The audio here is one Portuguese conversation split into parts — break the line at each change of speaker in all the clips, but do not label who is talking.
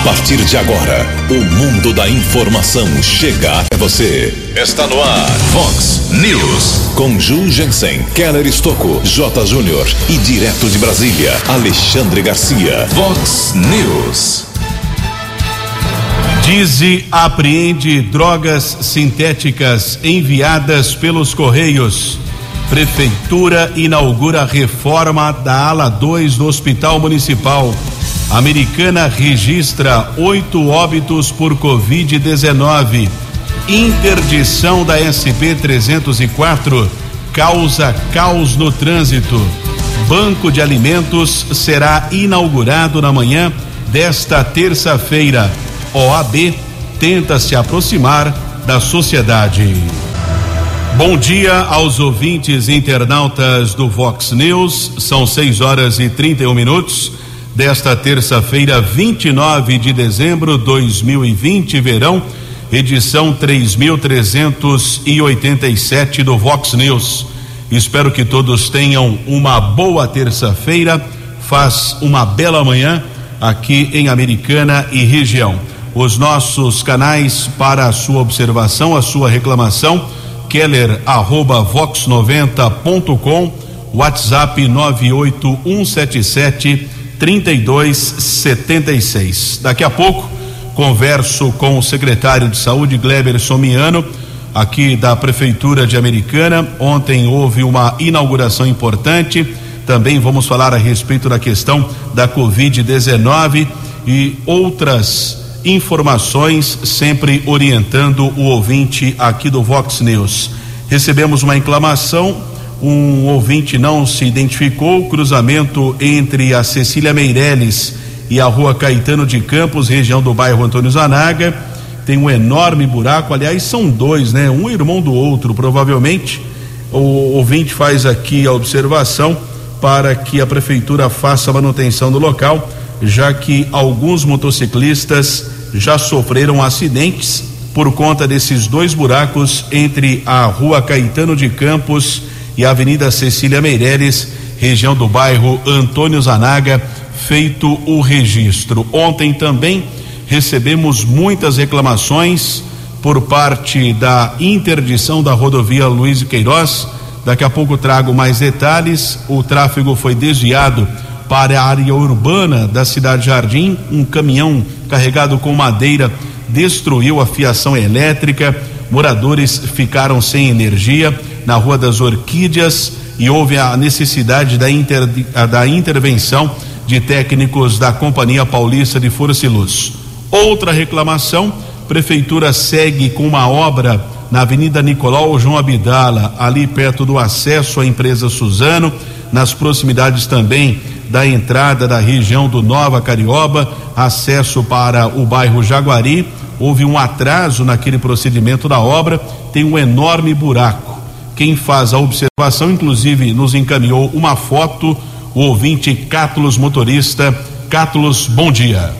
A partir de agora, o mundo da informação chega até você. Está no ar, Fox News. Com Ju Jensen, Keller Estocco, J. Júnior e direto de Brasília, Alexandre Garcia. Fox News.
Dize apreende drogas sintéticas enviadas pelos Correios. Prefeitura inaugura reforma da ala 2 do Hospital Municipal. Americana registra oito óbitos por Covid-19. Interdição da SP 304 causa caos no trânsito. Banco de Alimentos será inaugurado na manhã desta terça-feira. OAB tenta se aproximar da sociedade. Bom dia aos ouvintes internautas do Vox News. São 6 horas e 31 minutos desta terça-feira, 29 de dezembro de 2020, verão, edição 3387 do Vox News. Espero que todos tenham uma boa terça-feira. Faz uma bela manhã aqui em Americana e região. Os nossos canais para a sua observação, a sua reclamação, keller arroba vox90.com, WhatsApp 98177 3276. Daqui a pouco converso com o secretário de Saúde Gleber Somiano, aqui da Prefeitura de Americana. Ontem houve uma inauguração importante. Também vamos falar a respeito da questão da Covid-19 e outras informações, sempre orientando o ouvinte aqui do Vox News. Recebemos uma inclamação um ouvinte não se identificou, cruzamento entre a Cecília Meireles e a rua Caetano de Campos, região do bairro Antônio Zanaga, tem um enorme buraco, aliás, são dois, né? Um irmão do outro, provavelmente. O ouvinte faz aqui a observação para que a prefeitura faça a manutenção do local, já que alguns motociclistas já sofreram acidentes por conta desses dois buracos entre a rua Caetano de Campos e Avenida Cecília Meireles, região do bairro Antônio Zanaga, feito o registro. Ontem também recebemos muitas reclamações por parte da interdição da rodovia Luiz Queiroz. Daqui a pouco trago mais detalhes. O tráfego foi desviado para a área urbana da cidade Jardim. Um caminhão carregado com madeira destruiu a fiação elétrica. Moradores ficaram sem energia na Rua das Orquídeas e houve a necessidade da, inter, da intervenção de técnicos da Companhia Paulista de Força e Luz. Outra reclamação: Prefeitura segue com uma obra na Avenida Nicolau João Abdala, ali perto do acesso à empresa Suzano, nas proximidades também da entrada da região do Nova Carioba, acesso para o bairro Jaguari. Houve um atraso naquele procedimento da obra, tem um enorme buraco. Quem faz a observação, inclusive, nos encaminhou uma foto, o ouvinte Cátulos Motorista. Cátulos, bom dia.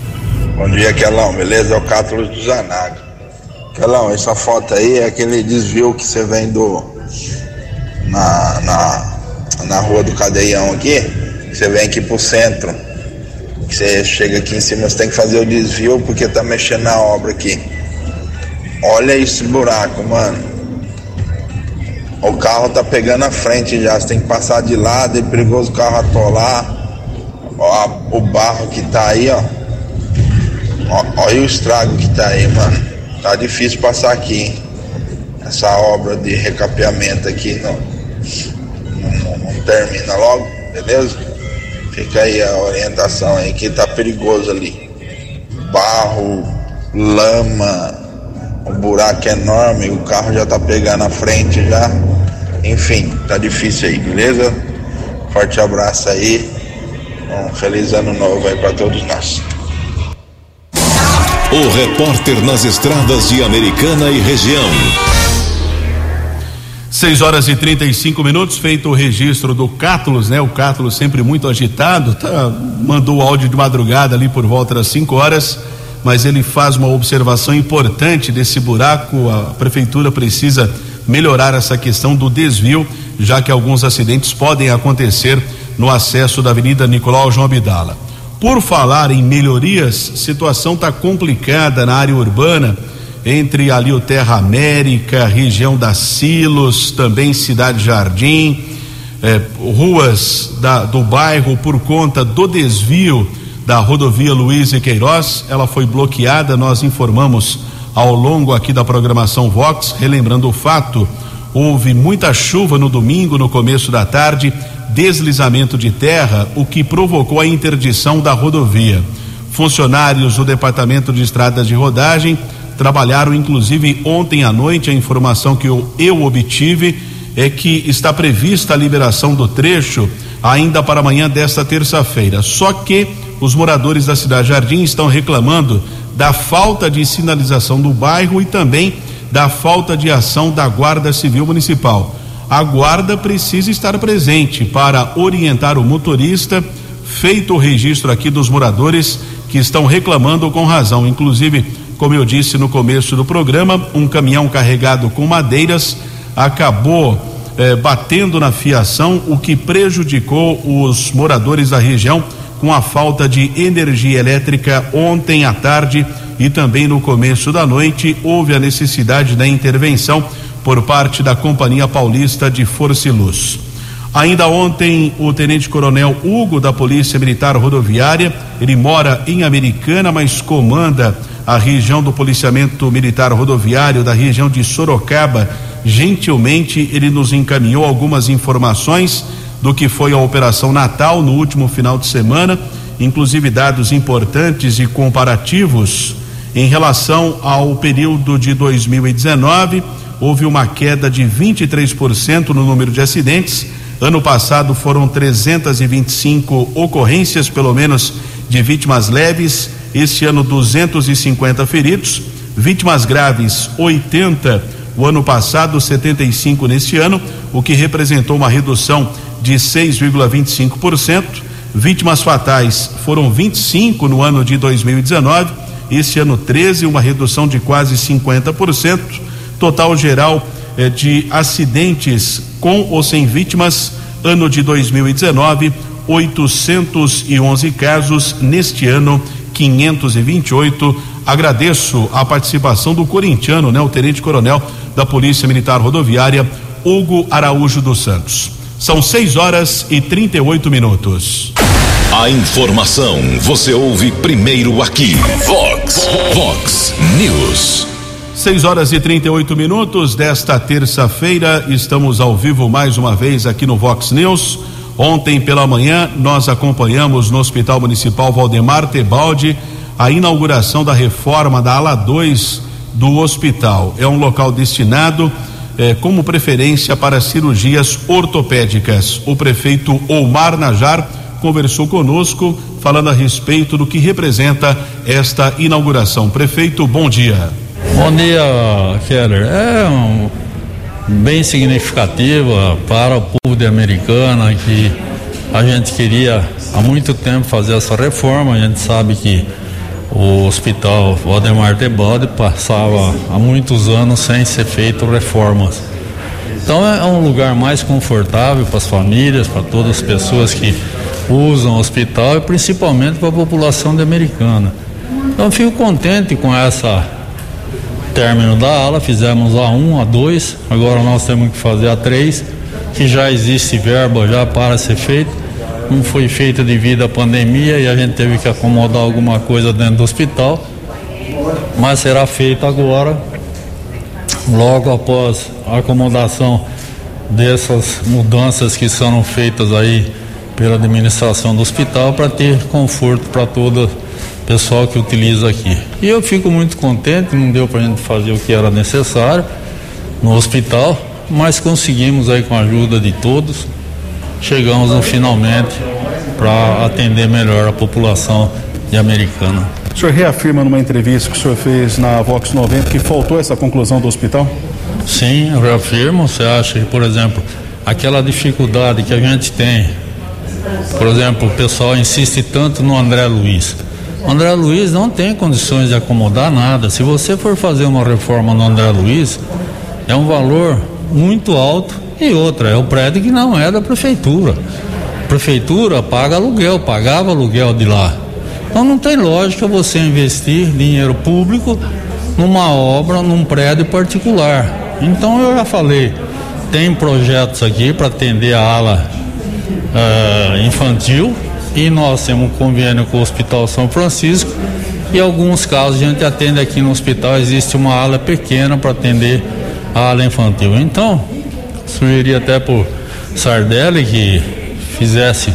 Bom dia, Quelão, beleza? É o Cátulos do Zanaga. Quelão, essa foto aí é aquele desvio que você vem do. na, na, na rua do Cadeião aqui. Você vem aqui pro centro. Você chega aqui em cima, você tem que fazer o desvio porque tá mexendo na obra aqui. Olha esse buraco, mano. O carro tá pegando a frente já, você tem que passar de lado, é perigoso o carro atolar. Ó, o barro que tá aí, ó. ó. Olha o estrago que tá aí, mano. Tá difícil passar aqui, hein? Essa obra de recapeamento aqui não, não, não, termina logo, beleza? Fica aí a orientação aí que tá perigoso ali. Barro, lama, um buraco enorme, o carro já tá pegando a frente já. Enfim, tá difícil aí, beleza? Forte abraço aí. Um feliz ano novo aí para todos nós.
O repórter nas estradas de Americana e região.
6 horas e 35 minutos, feito o registro do Cátulos, né? O Cátulos sempre muito agitado, tá, mandou o áudio de madrugada ali por volta das 5 horas, mas ele faz uma observação importante desse buraco. A prefeitura precisa melhorar essa questão do desvio, já que alguns acidentes podem acontecer no acesso da Avenida Nicolau João Abdala. Por falar em melhorias, situação está complicada na área urbana, entre ali o Terra América, região da Silos, também Cidade Jardim, eh, ruas da, do bairro por conta do desvio da rodovia Luiz e Queiroz, ela foi bloqueada, nós informamos ao longo aqui da programação Vox, relembrando o fato, houve muita chuva no domingo, no começo da tarde, deslizamento de terra, o que provocou a interdição da rodovia. Funcionários do Departamento de Estradas de Rodagem trabalharam inclusive ontem à noite, a informação que eu, eu obtive é que está prevista a liberação do trecho ainda para amanhã desta terça-feira. Só que os moradores da Cidade Jardim estão reclamando da falta de sinalização do bairro e também da falta de ação da Guarda Civil Municipal. A guarda precisa estar presente para orientar o motorista, feito o registro aqui dos moradores que estão reclamando com razão. Inclusive, como eu disse no começo do programa, um caminhão carregado com madeiras acabou eh, batendo na fiação, o que prejudicou os moradores da região com a falta de energia elétrica ontem à tarde e também no começo da noite houve a necessidade da intervenção por parte da Companhia Paulista de Força e Luz. Ainda ontem, o Tenente Coronel Hugo da Polícia Militar Rodoviária, ele mora em Americana, mas comanda a região do policiamento militar rodoviário da região de Sorocaba. Gentilmente, ele nos encaminhou algumas informações do que foi a Operação Natal no último final de semana, inclusive dados importantes e comparativos em relação ao período de 2019. Houve uma queda de 23% no número de acidentes. Ano passado foram 325 ocorrências, pelo menos, de vítimas leves. Este ano, 250 feridos. Vítimas graves, 80 o ano passado, 75 neste ano, o que representou uma redução de 6,25%. Vítimas fatais foram 25 no ano de 2019, este ano 13, uma redução de quase 50%. Total geral eh, de acidentes com ou sem vítimas, ano de 2019, 811 casos, neste ano 528. Agradeço a participação do corintiano, né, o tenente coronel da Polícia Militar Rodoviária, Hugo Araújo dos Santos. São 6 horas e 38 minutos.
A informação você ouve primeiro aqui. Vox, Vox News.
6 horas e 38 minutos desta terça-feira, estamos ao vivo mais uma vez aqui no Vox News. Ontem pela manhã, nós acompanhamos no Hospital Municipal Valdemar Tebaldi a inauguração da reforma da ala 2 do hospital. É um local destinado eh, como preferência para cirurgias ortopédicas. O prefeito Omar Najar conversou conosco falando a respeito do que representa esta inauguração. Prefeito, bom dia.
Bom dia, Keller. É um, bem significativa para o povo de Americana que a gente queria há muito tempo fazer essa reforma. A gente sabe que o hospital Valdemar Tebode passava há muitos anos sem ser feito reformas. Então é um lugar mais confortável para as famílias, para todas as pessoas que usam o hospital e principalmente para a população de Americana. Então fico contente com essa término da ala, fizemos a 1, a 2, agora nós temos que fazer a 3, que já existe verba já para ser feito não foi feita devido à pandemia e a gente teve que acomodar alguma coisa dentro do hospital, mas será feita agora, logo após a acomodação dessas mudanças que serão feitas aí pela administração do hospital para ter conforto para todo o pessoal que utiliza aqui. E eu fico muito contente, não deu para a gente fazer o que era necessário no hospital, mas conseguimos aí com a ajuda de todos chegamos no finalmente para atender melhor a população de Americana.
O senhor reafirma numa entrevista que o senhor fez na Vox 90 que faltou essa conclusão do hospital?
Sim, eu reafirmo. Você acha que, por exemplo, aquela dificuldade que a gente tem, por exemplo, o pessoal insiste tanto no André Luiz. O André Luiz não tem condições de acomodar nada. Se você for fazer uma reforma no André Luiz, é um valor muito alto e outra, é o prédio que não é da prefeitura. Prefeitura paga aluguel, pagava aluguel de lá. Então não tem lógica você investir dinheiro público numa obra, num prédio particular. Então eu já falei, tem projetos aqui para atender a ala uh, infantil e nós temos um convênio com o Hospital São Francisco e alguns casos a gente atende aqui no hospital, existe uma ala pequena para atender a ala infantil. Então, sugeriria até por Sardelli que fizesse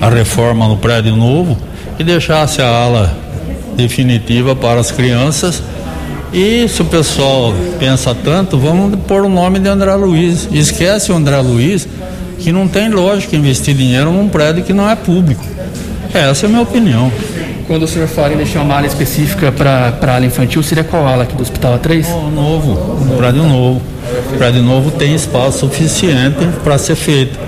a reforma no prédio novo e deixasse a ala definitiva para as crianças. E se o pessoal pensa tanto, vamos pôr o nome de André Luiz. Esquece o André Luiz, que não tem lógica investir dinheiro num prédio que não é público. Essa é a minha opinião.
Quando o senhor fala em deixar uma ala específica para a ala infantil, seria qual ala aqui do Hospital A3?
Oh, novo, um prédio novo. O prédio novo tem espaço suficiente para ser feito.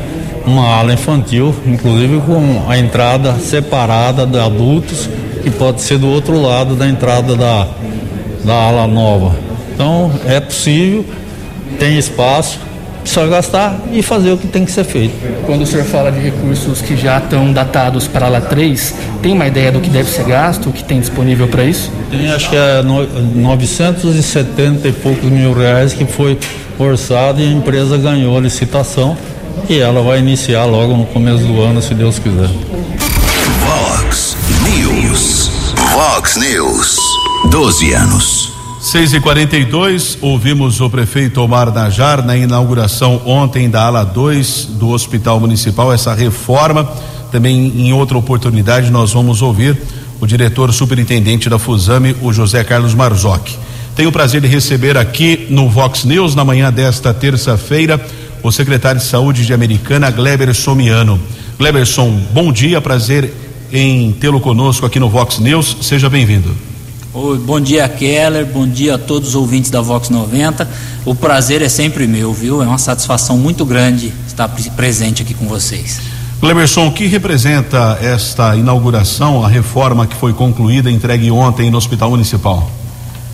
Uma ala infantil, inclusive com a entrada separada de adultos, que pode ser do outro lado da entrada da, da ala nova. Então é possível, tem espaço, só gastar e fazer o que tem que ser feito.
Quando o senhor fala de recursos que já estão datados para a ala 3, tem uma ideia do que deve ser gasto, o que tem disponível para isso?
Tem, acho que é no, 970 e poucos mil reais que foi orçado e a empresa ganhou a licitação e ela vai iniciar logo no começo do ano, se Deus quiser.
Vox News. Vox News. 12 anos.
6 e 42 ouvimos o prefeito Omar Najar na inauguração ontem da ala 2 do Hospital Municipal, essa reforma. Também em outra oportunidade nós vamos ouvir o diretor superintendente da Fusame, o José Carlos Marzocchi. Tenho o prazer de receber aqui no Vox News, na manhã desta terça-feira, o secretário de Saúde de Americana, Gleber Somiano. Gleberson, bom dia, prazer em tê-lo conosco aqui no Vox News. Seja bem-vindo.
Oi, bom dia, Keller. Bom dia a todos os ouvintes da Vox 90. O prazer é sempre meu, viu? É uma satisfação muito grande estar presente aqui com vocês.
Cleberson, o que representa esta inauguração, a reforma que foi concluída, entregue ontem no Hospital Municipal?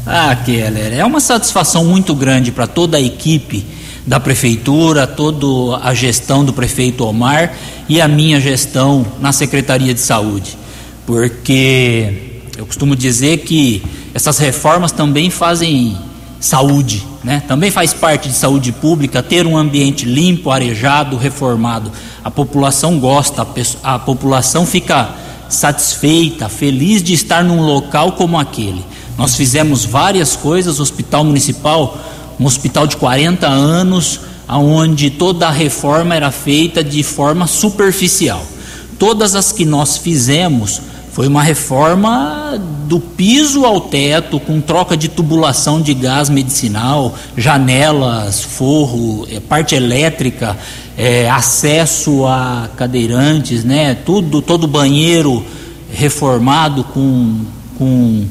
Ah, Keller, é uma satisfação muito grande para toda a equipe da prefeitura, toda a gestão do prefeito Omar e a minha gestão na Secretaria de Saúde, porque eu costumo dizer que essas reformas também fazem saúde, né? Também faz parte de saúde pública ter um ambiente limpo, arejado, reformado. A população gosta, a, a população fica satisfeita, feliz de estar num local como aquele. Nós fizemos várias coisas, Hospital Municipal, um hospital de 40 anos, onde toda a reforma era feita de forma superficial. Todas as que nós fizemos foi uma reforma do piso ao teto, com troca de tubulação de gás medicinal, janelas, forro, eh, parte elétrica, é, acesso a cadeirantes, né? Tudo, todo banheiro reformado com, com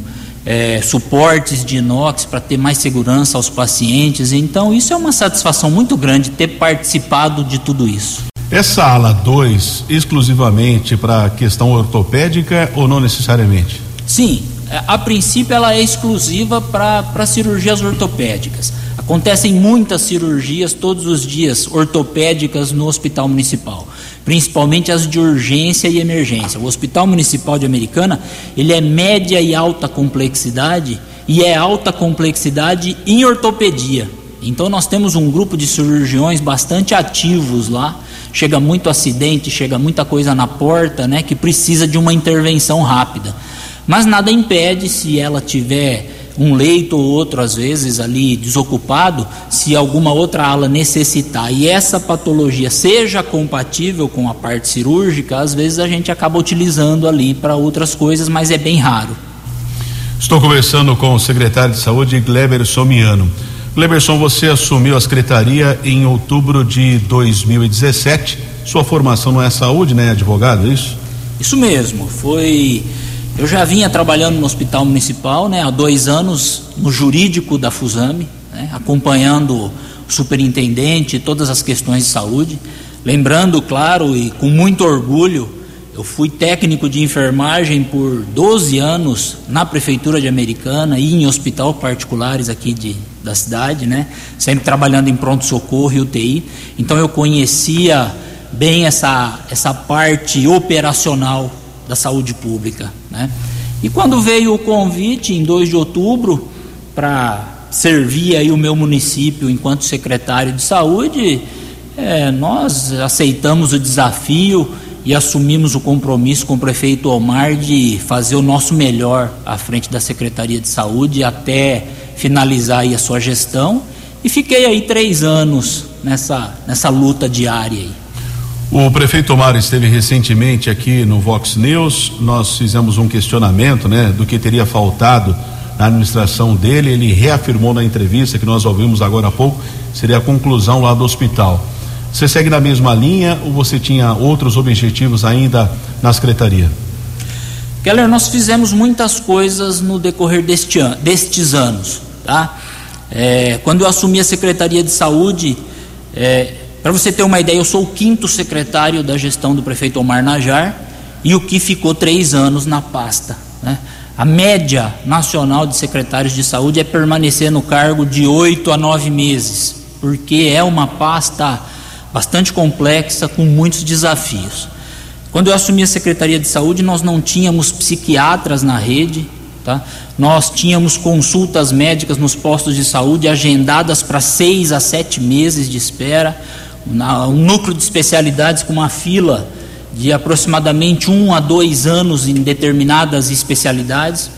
é, suportes de inox para ter mais segurança aos pacientes. Então, isso é uma satisfação muito grande ter participado de tudo isso.
Essa ala 2 exclusivamente para questão ortopédica ou não necessariamente?
Sim, é, a princípio ela é exclusiva para cirurgias ortopédicas. Acontecem muitas cirurgias todos os dias ortopédicas no hospital municipal, principalmente as de urgência e emergência. O Hospital Municipal de Americana, ele é média e alta complexidade e é alta complexidade em ortopedia. Então nós temos um grupo de cirurgiões bastante ativos lá chega muito acidente, chega muita coisa na porta, né, que precisa de uma intervenção rápida. Mas nada impede se ela tiver um leito ou outro às vezes ali desocupado, se alguma outra ala necessitar e essa patologia seja compatível com a parte cirúrgica, às vezes a gente acaba utilizando ali para outras coisas, mas é bem raro.
Estou conversando com o secretário de Saúde, Gleber Somiano. Cleberson, você assumiu a secretaria em outubro de 2017. Sua formação não é saúde, né, advogado, é isso?
Isso mesmo. Foi. Eu já vinha trabalhando no hospital municipal, né, há dois anos no jurídico da Fusame, né, acompanhando o superintendente, todas as questões de saúde. Lembrando, claro, e com muito orgulho, eu fui técnico de enfermagem por 12 anos na prefeitura de Americana e em hospital particulares aqui de, da cidade, né? Sempre trabalhando em pronto socorro e UTI. Então eu conhecia bem essa essa parte operacional da saúde pública. Né? E quando veio o convite, em 2 de outubro, para servir aí o meu município enquanto secretário de saúde, é, nós aceitamos o desafio e assumimos o compromisso com o prefeito Omar de fazer o nosso melhor à frente da Secretaria de Saúde até finalizar aí a sua gestão. E fiquei aí três anos nessa, nessa luta diária aí.
O prefeito Omar esteve recentemente aqui no Vox News. Nós fizemos um questionamento, né, do que teria faltado na administração dele. Ele reafirmou na entrevista que nós ouvimos agora há pouco, seria a conclusão lá do hospital. Você segue na mesma linha ou você tinha outros objetivos ainda na secretaria?
Keller, nós fizemos muitas coisas no decorrer deste an destes anos, tá? É, quando eu assumi a Secretaria de Saúde, é, para você ter uma ideia, eu sou o quinto secretário da gestão do prefeito Omar Najar e o que ficou três anos na pasta. Né? A média nacional de secretários de saúde é permanecer no cargo de oito a nove meses, porque é uma pasta bastante complexa, com muitos desafios. Quando eu assumi a Secretaria de Saúde, nós não tínhamos psiquiatras na rede, tá? nós tínhamos consultas médicas nos postos de saúde agendadas para seis a sete meses de espera, um núcleo de especialidades com uma fila de aproximadamente um a dois anos em determinadas especialidades.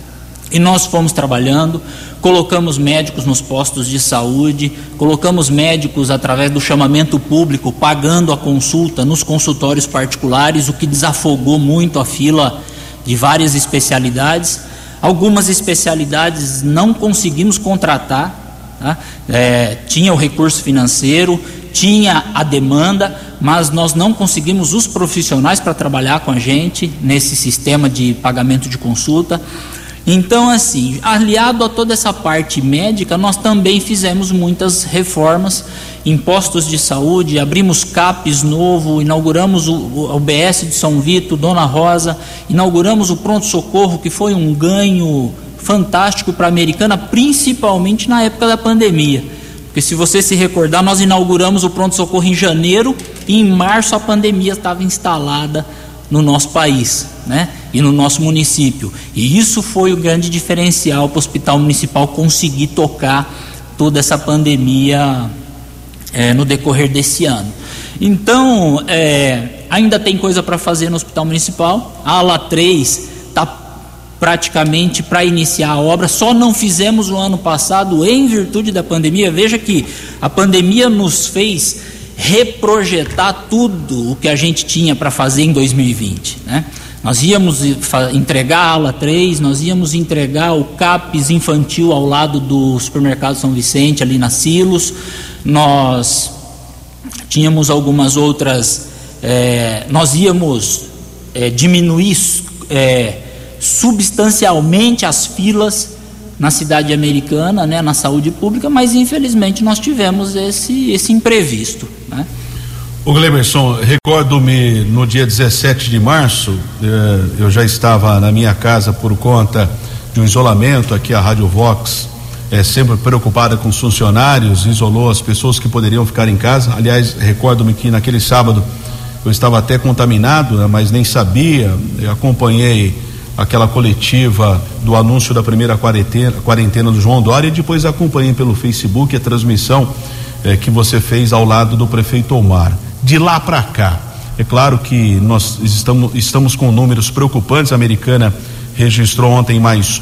E nós fomos trabalhando, colocamos médicos nos postos de saúde, colocamos médicos através do chamamento público, pagando a consulta nos consultórios particulares, o que desafogou muito a fila de várias especialidades. Algumas especialidades não conseguimos contratar, tá? é, tinha o recurso financeiro, tinha a demanda, mas nós não conseguimos os profissionais para trabalhar com a gente nesse sistema de pagamento de consulta. Então, assim, aliado a toda essa parte médica, nós também fizemos muitas reformas em postos de saúde, abrimos CAPES novo, inauguramos o UBS de São Vito, Dona Rosa, inauguramos o pronto-socorro, que foi um ganho fantástico para a americana, principalmente na época da pandemia. Porque se você se recordar, nós inauguramos o pronto-socorro em janeiro e em março a pandemia estava instalada no nosso país né? E no nosso município. E isso foi o grande diferencial para o Hospital Municipal conseguir tocar toda essa pandemia é, no decorrer desse ano. Então, é, ainda tem coisa para fazer no Hospital Municipal. A ala 3 está praticamente para iniciar a obra, só não fizemos o ano passado em virtude da pandemia. Veja que a pandemia nos fez reprojetar tudo o que a gente tinha para fazer em 2020. Né? Nós íamos entregar a ala 3, nós íamos entregar o CAPES infantil ao lado do supermercado São Vicente, ali na Silos, nós tínhamos algumas outras, é, nós íamos é, diminuir é, substancialmente as filas na cidade americana, né, na saúde pública, mas infelizmente nós tivemos esse, esse imprevisto. Né?
O Gleberson, recordo-me no dia 17 de março, eh, eu já estava na minha casa por conta de um isolamento, aqui a Rádio Vox é sempre preocupada com os funcionários, isolou as pessoas que poderiam ficar em casa. Aliás, recordo-me que naquele sábado eu estava até contaminado, né, mas nem sabia, eu acompanhei aquela coletiva do anúncio da primeira quarentena, quarentena do João Dória e depois acompanhei pelo Facebook a transmissão eh, que você fez ao lado do prefeito Omar. De lá para cá, é claro que nós estamos, estamos com números preocupantes. A americana registrou ontem mais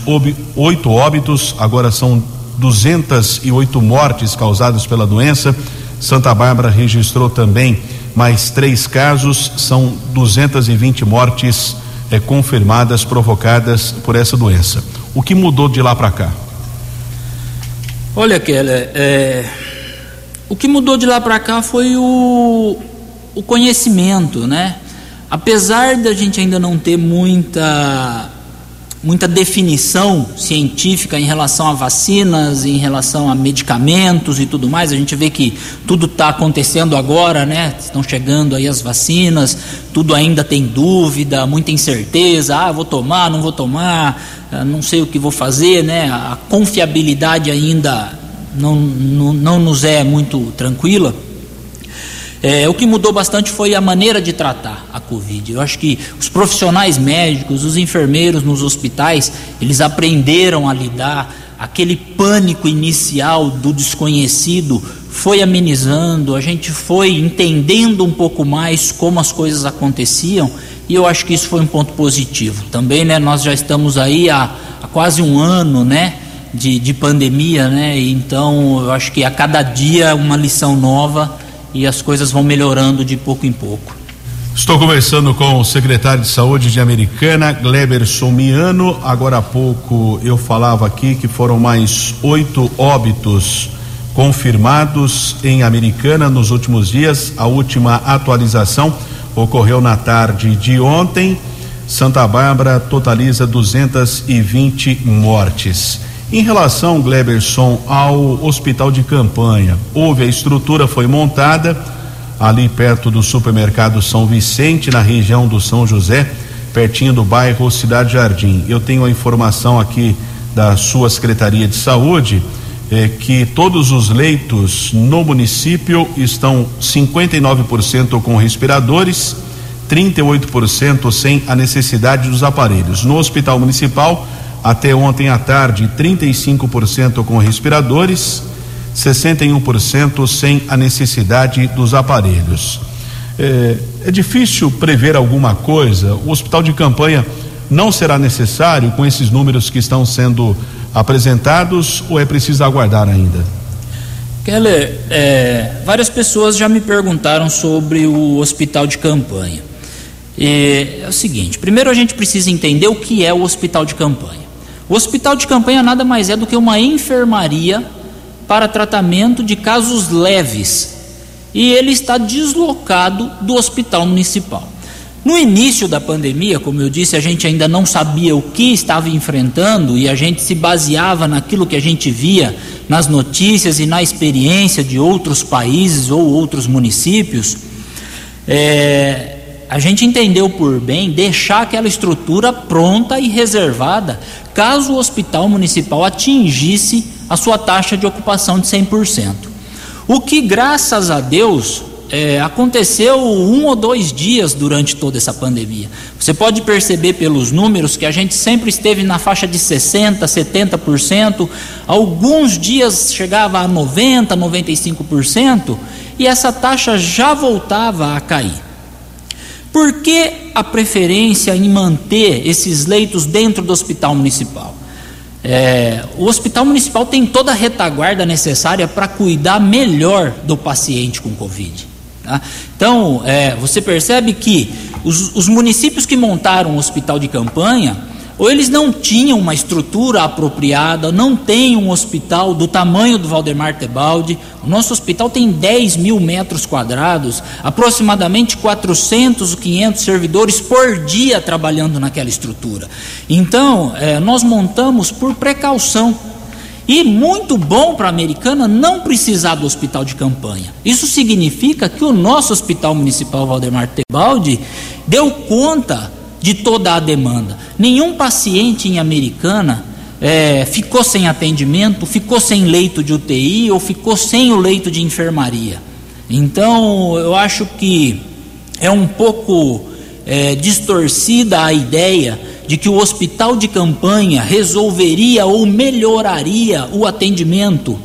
oito óbitos, agora são 208 mortes causadas pela doença. Santa Bárbara registrou também mais três casos, são 220 mortes é, confirmadas provocadas por essa doença. O que mudou de lá para cá?
Olha, Keller, é, o que mudou de lá para cá foi o, o conhecimento, né? Apesar da gente ainda não ter muita muita definição científica em relação a vacinas, em relação a medicamentos e tudo mais. A gente vê que tudo está acontecendo agora, né? Estão chegando aí as vacinas, tudo ainda tem dúvida, muita incerteza. Ah, vou tomar, não vou tomar, ah, não sei o que vou fazer, né? A confiabilidade ainda não, não, não nos é muito tranquila. É, o que mudou bastante foi a maneira de tratar a Covid. Eu acho que os profissionais médicos, os enfermeiros nos hospitais, eles aprenderam a lidar. Aquele pânico inicial do desconhecido foi amenizando, a gente foi entendendo um pouco mais como as coisas aconteciam e eu acho que isso foi um ponto positivo. Também, né, nós já estamos aí há, há quase um ano, né, de, de pandemia, né, então eu acho que a cada dia uma lição nova e as coisas vão melhorando de pouco em pouco.
Estou conversando com o secretário de Saúde de Americana, Gleber Somiano. Agora há pouco eu falava aqui que foram mais oito óbitos confirmados em Americana nos últimos dias. A última atualização ocorreu na tarde de ontem. Santa Bárbara totaliza 220 mortes. Em relação, Gleberson, ao hospital de campanha, houve a estrutura foi montada ali perto do supermercado São Vicente, na região do São José, pertinho do bairro Cidade Jardim. Eu tenho a informação aqui da sua Secretaria de Saúde eh, que todos os leitos no município estão 59% com respiradores, 38% sem a necessidade dos aparelhos. No Hospital Municipal, até ontem à tarde, 35% com respiradores, 61% sem a necessidade dos aparelhos. É, é, difícil prever alguma coisa. O hospital de campanha não será necessário com esses números que estão sendo apresentados ou é preciso aguardar ainda?
Keller, é, várias pessoas já me perguntaram sobre o hospital de campanha. E é o seguinte: primeiro a gente precisa entender o que é o hospital de campanha. O hospital de campanha nada mais é do que uma enfermaria para tratamento de casos leves e ele está deslocado do hospital municipal. No início da pandemia, como eu disse, a gente ainda não sabia o que estava enfrentando e a gente se baseava naquilo que a gente via nas notícias e na experiência de outros países ou outros municípios. É, a gente entendeu por bem deixar aquela estrutura pronta e reservada caso o hospital municipal atingisse a sua taxa de ocupação de 100%. O que, graças a Deus, é, aconteceu um ou dois dias durante toda essa pandemia. Você pode perceber pelos números que a gente sempre esteve na faixa de 60%, 70%, alguns dias chegava a 90%, 95%, e essa taxa já voltava a cair. Por que a preferência em manter esses leitos dentro do hospital municipal? É, o hospital municipal tem toda a retaguarda necessária para cuidar melhor do paciente com Covid. Tá? Então, é, você percebe que os, os municípios que montaram o hospital de campanha ou eles não tinham uma estrutura apropriada, não tem um hospital do tamanho do Valdemar Tebaldi. O nosso hospital tem 10 mil metros quadrados, aproximadamente 400 ou 500 servidores por dia trabalhando naquela estrutura. Então, é, nós montamos por precaução. E muito bom para a americana não precisar do hospital de campanha. Isso significa que o nosso hospital municipal Valdemar Tebaldi deu conta de toda a demanda. Nenhum paciente em Americana é, ficou sem atendimento, ficou sem leito de UTI ou ficou sem o leito de enfermaria. Então, eu acho que é um pouco é, distorcida a ideia de que o hospital de campanha resolveria ou melhoraria o atendimento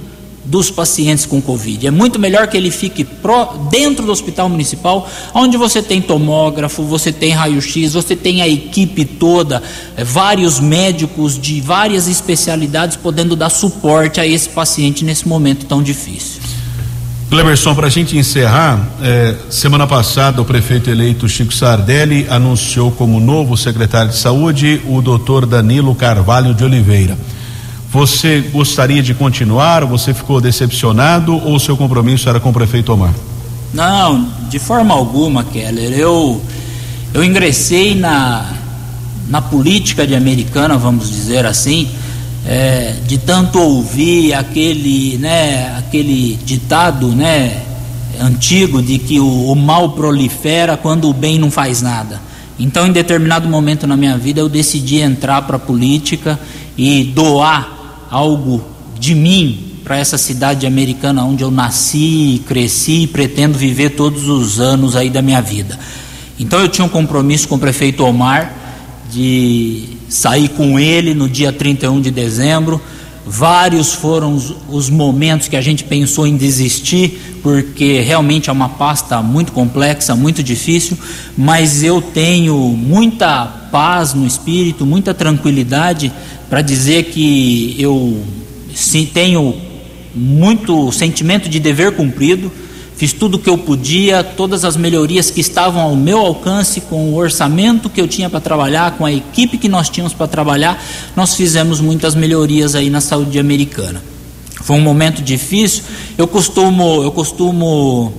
dos pacientes com Covid. É muito melhor que ele fique pro, dentro do hospital municipal, onde você tem tomógrafo, você tem raio-x, você tem a equipe toda, é, vários médicos de várias especialidades podendo dar suporte a esse paciente nesse momento tão difícil.
Cleberson, para a gente encerrar, é, semana passada o prefeito eleito Chico Sardelli anunciou como novo secretário de saúde o doutor Danilo Carvalho de Oliveira. Você gostaria de continuar? Você ficou decepcionado ou seu compromisso era com o prefeito Omar?
Não, de forma alguma, Keller. Eu eu ingressei na na política de americana, vamos dizer assim, é, de tanto ouvir aquele, né, aquele ditado, né, antigo de que o, o mal prolifera quando o bem não faz nada. Então, em determinado momento na minha vida, eu decidi entrar para a política e doar algo de mim para essa cidade americana onde eu nasci, cresci e pretendo viver todos os anos aí da minha vida. Então eu tinha um compromisso com o prefeito Omar de sair com ele no dia 31 de dezembro. Vários foram os, os, momentos que a gente pensou em desistir, porque realmente é uma pasta muito complexa, muito difícil, mas eu tenho muita paz no espírito, muita tranquilidade para dizer que eu sim, tenho muito sentimento de dever cumprido Fiz tudo o que eu podia, todas as melhorias que estavam ao meu alcance, com o orçamento que eu tinha para trabalhar, com a equipe que nós tínhamos para trabalhar, nós fizemos muitas melhorias aí na saúde americana. Foi um momento difícil. Eu costumo, eu costumo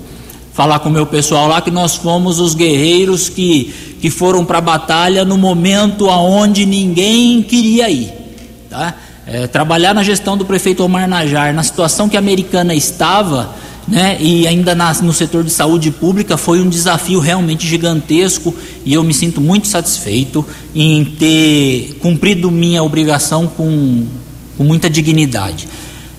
falar com o meu pessoal lá que nós fomos os guerreiros que, que foram para a batalha no momento aonde ninguém queria ir. Tá? É, trabalhar na gestão do prefeito Omar Najar, na situação que a americana estava, né? E ainda na, no setor de saúde pública foi um desafio realmente gigantesco e eu me sinto muito satisfeito em ter cumprido minha obrigação com, com muita dignidade.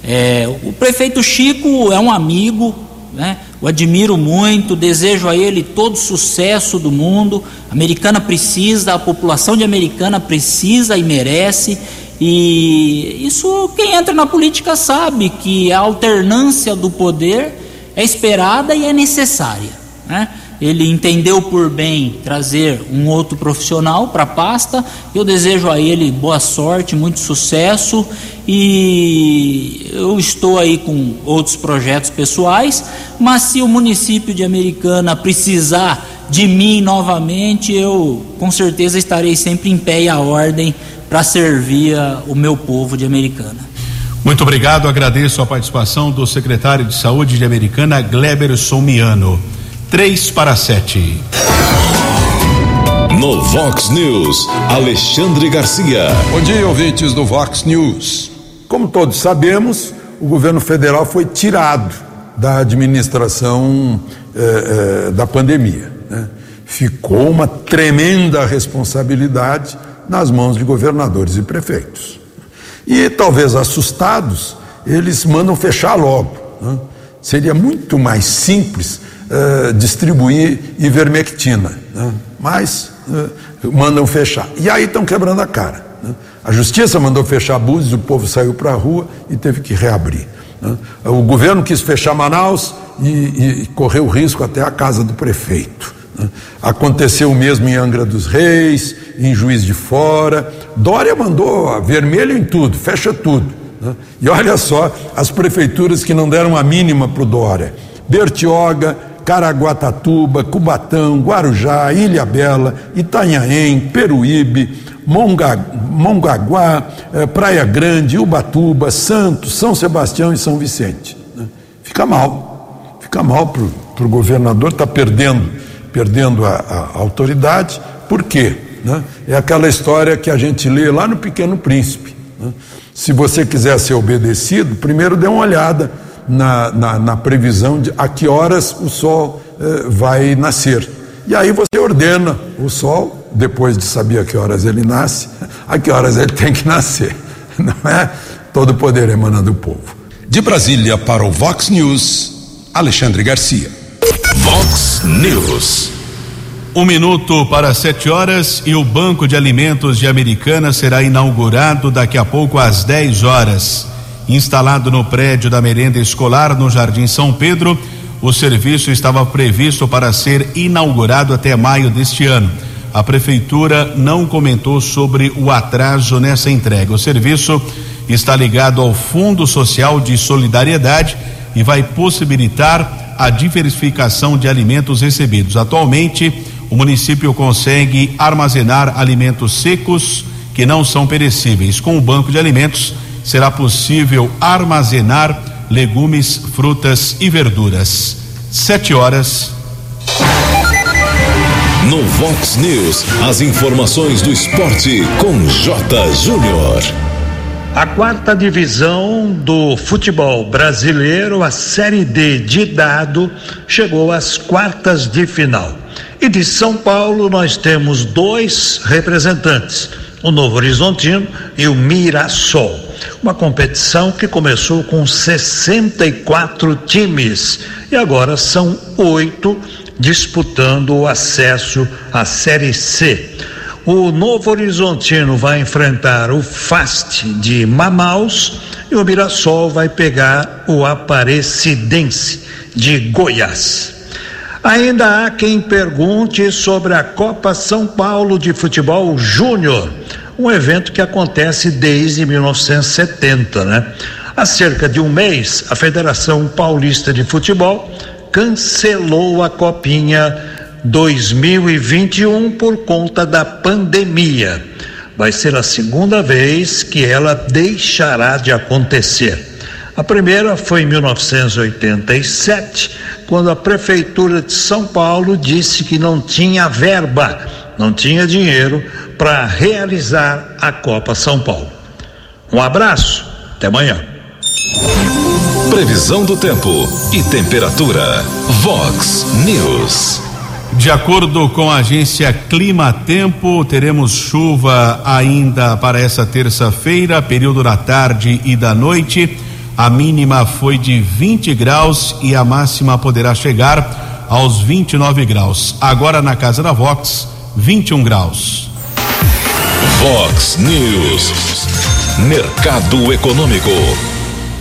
É, o prefeito Chico é um amigo, né? o admiro muito, desejo a ele todo sucesso do mundo. A Americana precisa, a população de Americana precisa e merece. E isso quem entra na política sabe que a alternância do poder é esperada e é necessária. Né? Ele entendeu por bem trazer um outro profissional para a pasta. Eu desejo a ele boa sorte, muito sucesso e eu estou aí com outros projetos pessoais. Mas se o município de Americana precisar de mim novamente, eu com certeza estarei sempre em pé e à ordem para servir o meu povo de Americana.
Muito obrigado, agradeço a participação do secretário de Saúde de Americana, Gleber Somiano. Três para sete.
No Vox News, Alexandre Garcia.
Bom dia, ouvintes do Vox News.
Como todos sabemos, o governo federal foi tirado da administração eh, eh, da pandemia. Né? Ficou uma tremenda responsabilidade nas mãos de governadores e prefeitos. E talvez assustados, eles mandam fechar logo. Né? Seria muito mais simples uh, distribuir ivermectina, né? mas uh, mandam fechar. E aí estão quebrando a cara. Né? A justiça mandou fechar Búzios, o povo saiu para a rua e teve que reabrir. Né? O governo quis fechar Manaus e, e correu risco até a casa do prefeito. Aconteceu o mesmo em Angra dos Reis, em Juiz de Fora. Dória mandou vermelho em tudo, fecha tudo. Né? E olha só as prefeituras que não deram a mínima para o Dória: Bertioga, Caraguatatuba, Cubatão, Guarujá, Ilha Bela, Itanhaém, Peruíbe, Monga, Mongaguá, eh, Praia Grande, Ubatuba, Santos, São Sebastião e São Vicente. Né? Fica mal, fica mal para o governador, está perdendo, perdendo a, a autoridade. Por quê? Né? É aquela história que a gente lê lá no Pequeno Príncipe. Né? Se você quiser ser obedecido, primeiro dê uma olhada na, na, na previsão de a que horas o sol eh, vai nascer. E aí você ordena o sol, depois de saber a que horas ele nasce, a que horas ele tem que nascer. Não é? Todo poder emana do povo.
De Brasília para o Vox News, Alexandre Garcia.
Vox News.
Um minuto para sete horas e o Banco de Alimentos de Americana será inaugurado daqui a pouco às 10 horas. Instalado no prédio da merenda escolar no Jardim São Pedro, o serviço estava previsto para ser inaugurado até maio deste ano. A prefeitura não comentou sobre o atraso nessa entrega. O serviço está ligado ao Fundo Social de Solidariedade e vai possibilitar a diversificação de alimentos recebidos. Atualmente, o município consegue armazenar alimentos secos que não são perecíveis. Com o banco de alimentos, será possível armazenar legumes, frutas e verduras. Sete horas.
No Vox News, as informações do esporte com J. Júnior.
A quarta divisão do futebol brasileiro, a Série D de dado, chegou às quartas de final. E de São Paulo nós temos dois representantes, o Novo Horizontino e o Mirassol. Uma competição que começou com 64 times e agora são oito disputando o acesso à Série C. O Novo Horizontino vai enfrentar o FAST de Manaus e o Mirassol vai pegar o Aparecidense de Goiás. Ainda há quem pergunte sobre a Copa São Paulo de Futebol Júnior, um evento que acontece desde 1970, né? Há cerca de um mês, a Federação Paulista de Futebol cancelou a Copinha 2021 por conta da pandemia. Vai ser a segunda vez que ela deixará de acontecer. A primeira foi em 1987, quando a Prefeitura de São Paulo disse que não tinha verba, não tinha dinheiro para realizar a Copa São Paulo. Um abraço, até amanhã.
Previsão do tempo e temperatura. Vox News.
De acordo com a agência Clima Tempo, teremos chuva ainda para essa terça-feira, período da tarde e da noite. A mínima foi de 20 graus e a máxima poderá chegar aos 29 graus. Agora na casa da Vox, 21 graus.
Vox News. Mercado Econômico.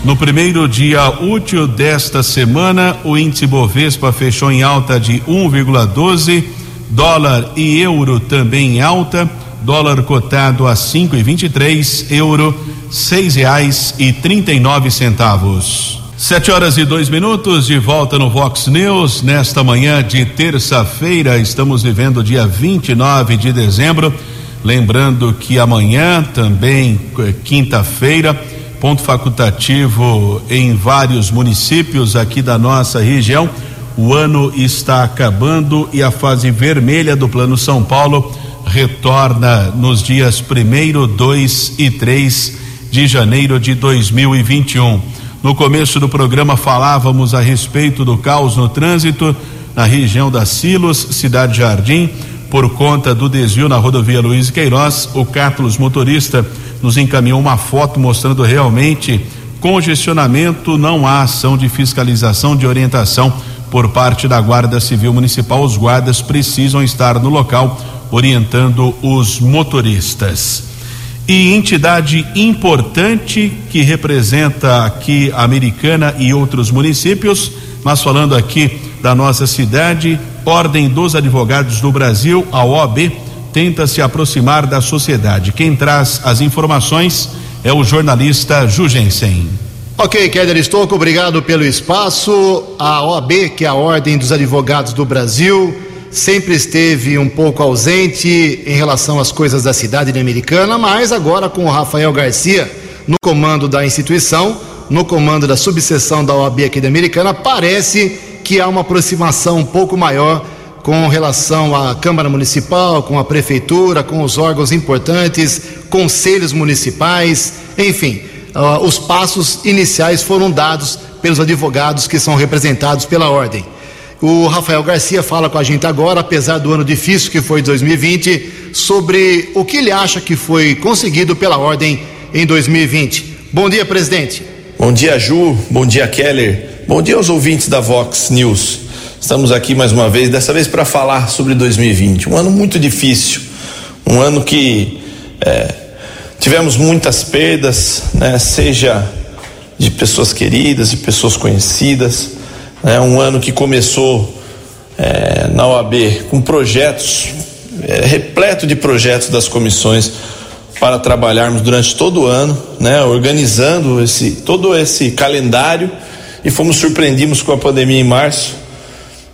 No primeiro dia útil desta semana, o índice Bovespa fechou em alta de 1,12, dólar e euro também em alta, dólar cotado a 5,23, euro seis reais e trinta e nove centavos. Sete horas e dois minutos de volta no Vox News nesta manhã de terça-feira. Estamos vivendo o dia 29 de dezembro. Lembrando que amanhã, também quinta-feira, ponto facultativo em vários municípios aqui da nossa região. O ano está acabando e a fase vermelha do Plano São Paulo retorna nos dias 1, 2 e 3 de janeiro de 2021. No começo do programa falávamos a respeito do caos no trânsito na região da Silos, Cidade Jardim, por conta do desvio na rodovia Luiz Queiroz. O Cátulos motorista nos encaminhou uma foto mostrando realmente congestionamento, não há ação de fiscalização de orientação por parte da Guarda Civil Municipal. Os guardas precisam estar no local orientando os motoristas. E entidade importante que representa aqui a Americana e outros municípios, mas falando aqui da nossa cidade, Ordem dos Advogados do Brasil, a OAB, tenta se aproximar da sociedade. Quem traz as informações é o jornalista Jugensen.
Ok, Keller Estouco, obrigado pelo espaço. A OAB, que é a Ordem dos Advogados do Brasil, sempre esteve um pouco ausente em relação às coisas da cidade de Americana, mas agora com o Rafael Garcia no comando da instituição, no comando da subseção da OAB aqui da Americana, parece que há uma aproximação um pouco maior com relação à Câmara Municipal, com a Prefeitura, com os órgãos importantes, conselhos municipais, enfim, uh, os passos iniciais foram dados pelos advogados que são representados pela Ordem. O Rafael Garcia fala com a gente agora, apesar do ano difícil que foi 2020, sobre o que ele acha que foi conseguido pela Ordem em 2020. Bom dia, presidente.
Bom dia, Ju. Bom dia, Keller. Bom dia aos ouvintes da Vox News. Estamos aqui mais uma vez, dessa vez para falar sobre 2020. Um ano muito difícil, um ano que é, tivemos muitas perdas, né, seja de pessoas queridas, de pessoas conhecidas. Né, um ano que começou é, na OAB com projetos, é, repleto de projetos das comissões para trabalharmos durante todo o ano, né, organizando esse, todo esse calendário. E fomos surpreendidos com a pandemia em março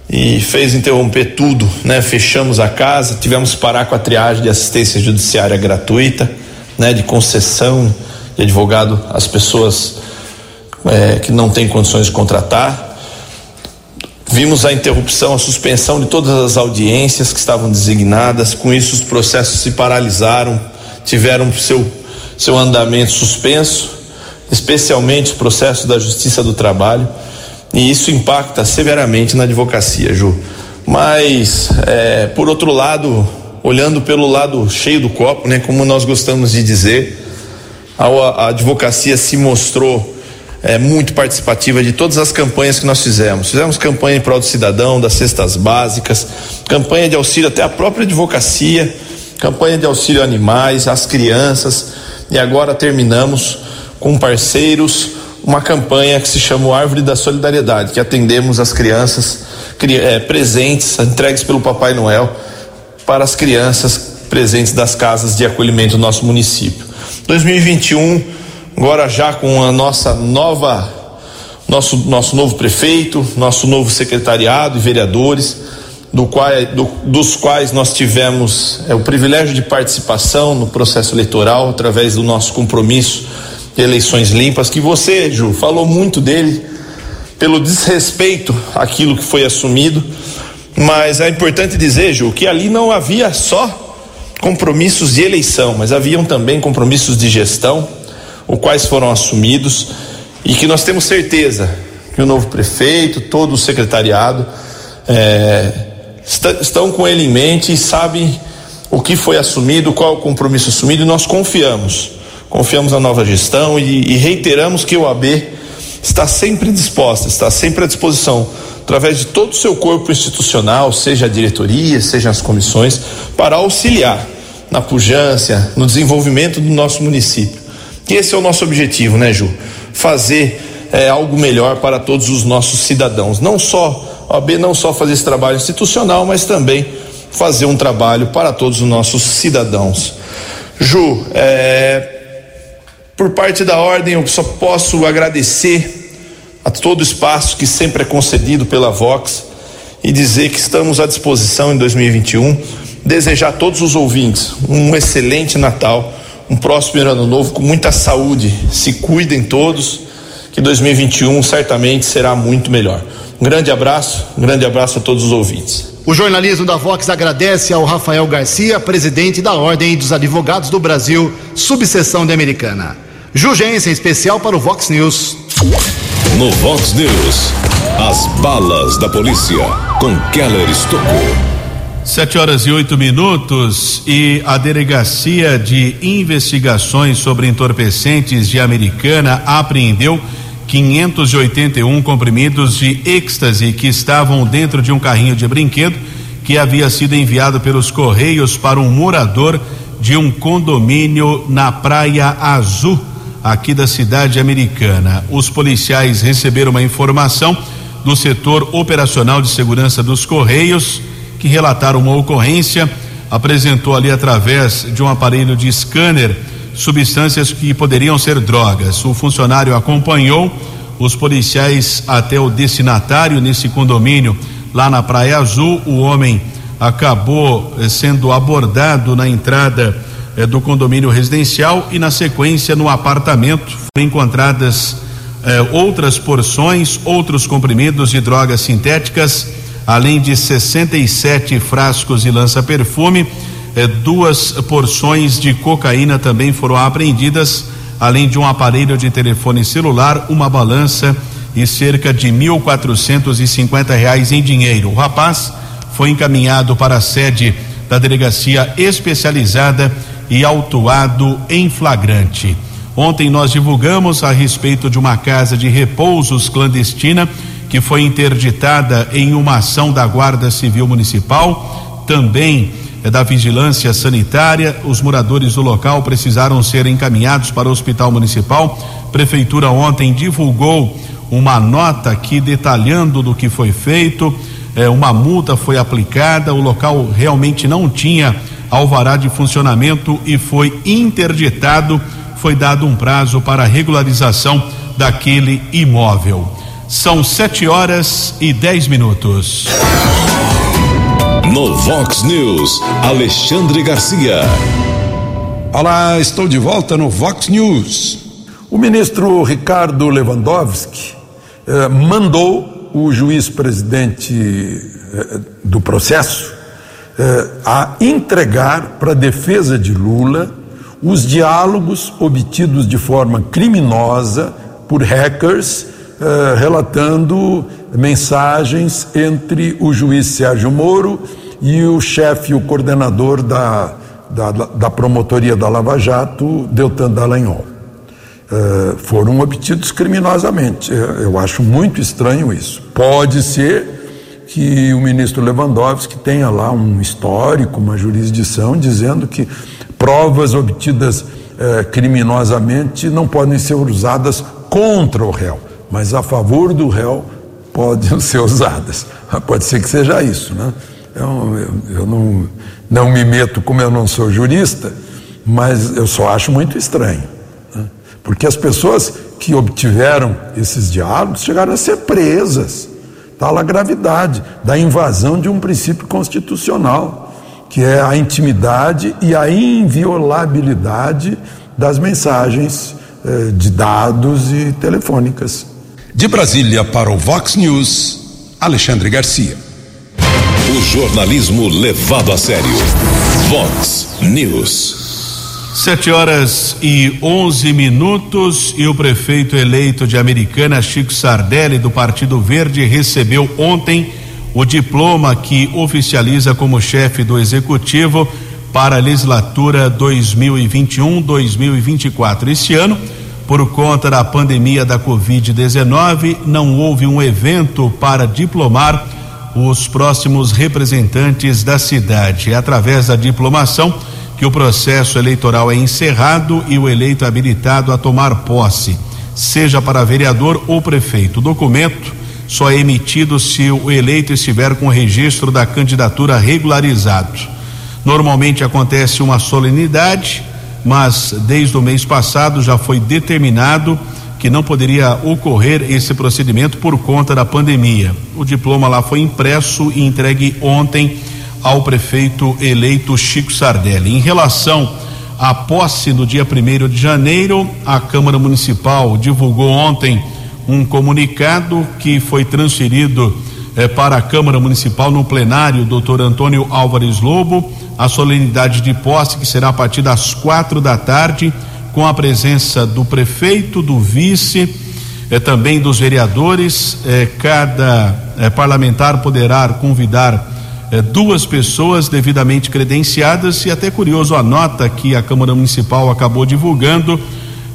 e fez interromper tudo, né? Fechamos a casa, tivemos que parar com a triagem de assistência judiciária gratuita, né? De concessão de advogado às pessoas é, que não têm condições de contratar. Vimos a interrupção, a suspensão de todas as audiências que estavam designadas. Com isso, os processos se paralisaram, tiveram seu seu andamento suspenso, especialmente os processos da Justiça do Trabalho e isso impacta severamente na advocacia, Ju. Mas, é, por outro lado, olhando pelo lado cheio do copo, né, como nós gostamos de dizer. A, a advocacia se mostrou é, muito participativa de todas as campanhas que nós fizemos. Fizemos campanha em prol do cidadão, das cestas básicas, campanha de auxílio até a própria advocacia, campanha de auxílio a animais, às crianças, e agora terminamos com parceiros uma campanha que se chama Árvore da Solidariedade, que atendemos as crianças é, presentes, entregues pelo Papai Noel para as crianças presentes das casas de acolhimento do nosso município. 2021, agora já com a nossa nova, nosso, nosso novo prefeito, nosso novo secretariado e vereadores, do qual, do, dos quais nós tivemos é, o privilégio de participação no processo eleitoral através do nosso compromisso eleições limpas, que você, Ju, falou muito dele pelo desrespeito àquilo que foi assumido, mas é importante dizer, Ju, que ali não havia só compromissos de eleição, mas haviam também compromissos de gestão, os quais foram assumidos e que nós temos certeza que o novo prefeito, todo o secretariado é, está, estão com ele em mente e sabem o que foi assumido, qual o compromisso assumido e nós confiamos. Confiamos na nova gestão e, e reiteramos que o AB está sempre disposta, está sempre à disposição, através de todo o seu corpo institucional, seja a diretoria, seja as comissões, para auxiliar na pujança, no desenvolvimento do nosso município. E esse é o nosso objetivo, né, Ju? Fazer é, algo melhor para todos os nossos cidadãos. Não só, a OAB não só fazer esse trabalho institucional, mas também fazer um trabalho para todos os nossos cidadãos. Ju, é, por parte da ordem, eu só posso agradecer a todo o espaço que sempre é concedido pela Vox e dizer que estamos à disposição em 2021. Desejar a todos os ouvintes um excelente Natal, um próximo ano novo com muita saúde. Se cuidem todos, que 2021 certamente será muito melhor. Um grande abraço, um grande abraço a todos os ouvintes.
O jornalismo da Vox agradece ao Rafael Garcia, presidente da Ordem dos Advogados do Brasil, subseção de Americana. Jugência especial para o Vox News.
No Vox News, as balas da polícia com Keller Estocou.
Sete horas e oito minutos e a Delegacia de Investigações sobre Entorpecentes de Americana apreendeu 581 comprimidos de êxtase que estavam dentro de um carrinho de brinquedo que havia sido enviado pelos Correios para um morador de um condomínio na Praia Azul aqui da cidade americana. Os policiais receberam uma informação do setor operacional de segurança dos Correios, que relataram uma ocorrência, apresentou ali através de um aparelho de scanner substâncias que poderiam ser drogas. O funcionário acompanhou os policiais até o destinatário nesse condomínio lá na Praia Azul. O homem acabou eh, sendo abordado na entrada é, do condomínio residencial e, na sequência, no apartamento foram encontradas é, outras porções, outros comprimidos de drogas sintéticas, além de 67 frascos de lança-perfume. É, duas porções de cocaína também foram apreendidas, além de um aparelho de telefone celular, uma balança e cerca de mil quatrocentos e cinquenta reais em dinheiro. O rapaz foi encaminhado para a sede da delegacia especializada e autuado em flagrante. Ontem nós divulgamos a respeito de uma casa de repousos clandestina que foi interditada em uma ação da Guarda Civil Municipal, também é da Vigilância Sanitária. Os moradores do local precisaram ser encaminhados para o Hospital Municipal. Prefeitura ontem divulgou uma nota aqui detalhando do que foi feito. É, uma multa foi aplicada. O local realmente não tinha alvará de funcionamento e foi interditado. Foi dado um prazo para regularização daquele imóvel. São sete horas e dez minutos.
No Vox News, Alexandre Garcia.
Olá, estou de volta no Vox News. O ministro Ricardo Lewandowski eh, mandou o juiz presidente eh, do processo eh, a entregar para a defesa de Lula os diálogos obtidos de forma criminosa por hackers, eh, relatando mensagens entre o juiz Sérgio Moro e o chefe, o coordenador da, da, da promotoria da Lava Jato, Deltan Dallagnol. Uh, foram obtidos criminosamente. Eu acho muito estranho isso. Pode ser que o ministro Lewandowski tenha lá um histórico, uma jurisdição, dizendo que provas obtidas uh, criminosamente não podem ser usadas contra o réu, mas a favor do réu podem ser usadas. Pode ser que seja isso, né? Eu, eu, eu não, não me meto, como eu não sou jurista, mas eu só acho muito estranho. Né? Porque as pessoas que obtiveram esses diálogos chegaram a ser presas. Tal a gravidade da invasão de um princípio constitucional, que é a intimidade e a inviolabilidade das mensagens eh, de dados e telefônicas.
De Brasília para o Vox News, Alexandre Garcia.
O jornalismo levado a sério. Vox News.
Sete horas e onze minutos e o prefeito eleito de Americana, Chico Sardelli, do Partido Verde, recebeu ontem o diploma que oficializa como chefe do executivo para a legislatura 2021-2024. Este ano, por conta da pandemia da Covid-19, não houve um evento para diplomar os próximos representantes da cidade. Através da diplomação que o processo eleitoral é encerrado e o eleito é habilitado a tomar posse, seja para vereador ou prefeito. O documento só é emitido se o eleito estiver com o registro da candidatura regularizado. Normalmente acontece uma solenidade, mas desde o mês passado já foi determinado que não poderia ocorrer esse procedimento por conta da pandemia. O diploma lá foi impresso e entregue ontem ao prefeito eleito Chico Sardelli. Em relação à posse no dia 1 de janeiro, a Câmara Municipal divulgou ontem um comunicado que foi transferido eh, para a Câmara Municipal no plenário, doutor Antônio Álvares Lobo, a solenidade de posse que será a partir das quatro da tarde, com a presença do prefeito, do vice, eh, também dos vereadores. Eh, cada eh, parlamentar poderá convidar eh, duas pessoas devidamente credenciadas e até curioso a nota que a Câmara Municipal acabou divulgando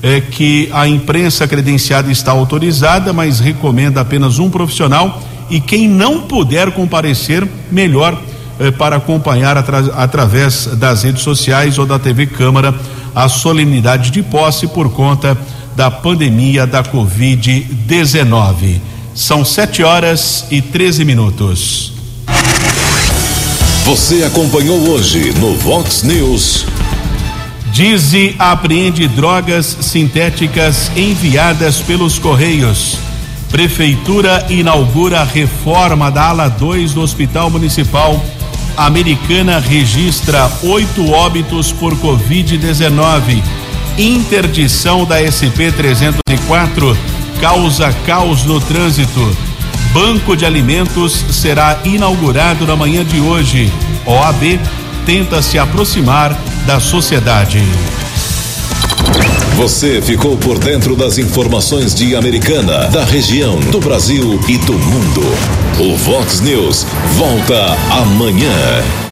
é que a imprensa credenciada está autorizada, mas recomenda apenas um profissional e quem não puder comparecer, melhor eh, para acompanhar atra através das redes sociais ou da TV Câmara a solenidade de posse por conta da pandemia da Covid-19. São sete horas e 13 minutos.
Você acompanhou hoje no Vox News.
Dize apreende drogas sintéticas enviadas pelos Correios. Prefeitura inaugura reforma da ala 2 do Hospital Municipal. Americana registra oito óbitos por Covid-19. Interdição da SP 304 causa caos no trânsito. Banco de Alimentos será inaugurado na manhã de hoje. OAB tenta se aproximar da sociedade.
Você ficou por dentro das informações de Americana, da região, do Brasil e do mundo. O Vox News volta amanhã.